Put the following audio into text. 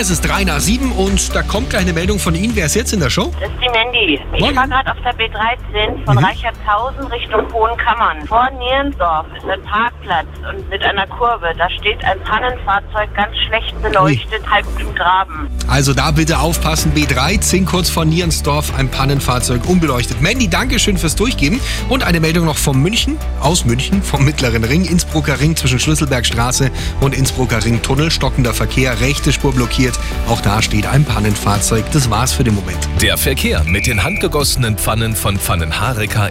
Es ist 3 nach 7 und da kommt gleich eine Meldung von Ihnen. Wer ist jetzt in der Show? Das ist die Mandy. Ich Morgen. fahre gerade auf der B13 von Reichertshausen Richtung Hohenkammern. Vor Nierendorf ist ein Parkplatz und mit einer Kurve. Da steht ein Pannenfahrzeug ganz schlecht beleuchtet, halb im Graben. Also da bitte aufpassen. B13 kurz vor Nierensdorf, ein Pannenfahrzeug unbeleuchtet. Mandy, danke schön fürs Durchgeben. Und eine Meldung noch vom München, aus München, vom Mittleren Ring, Innsbrucker Ring zwischen Schlüsselbergstraße und Innsbrucker Ring Tunnel. Stockender Verkehr, rechte Spur blockiert. Auch da steht ein Pannenfahrzeug. Das war's für den Moment. Der Verkehr mit den handgegossenen Pfannen von Pfannenhareka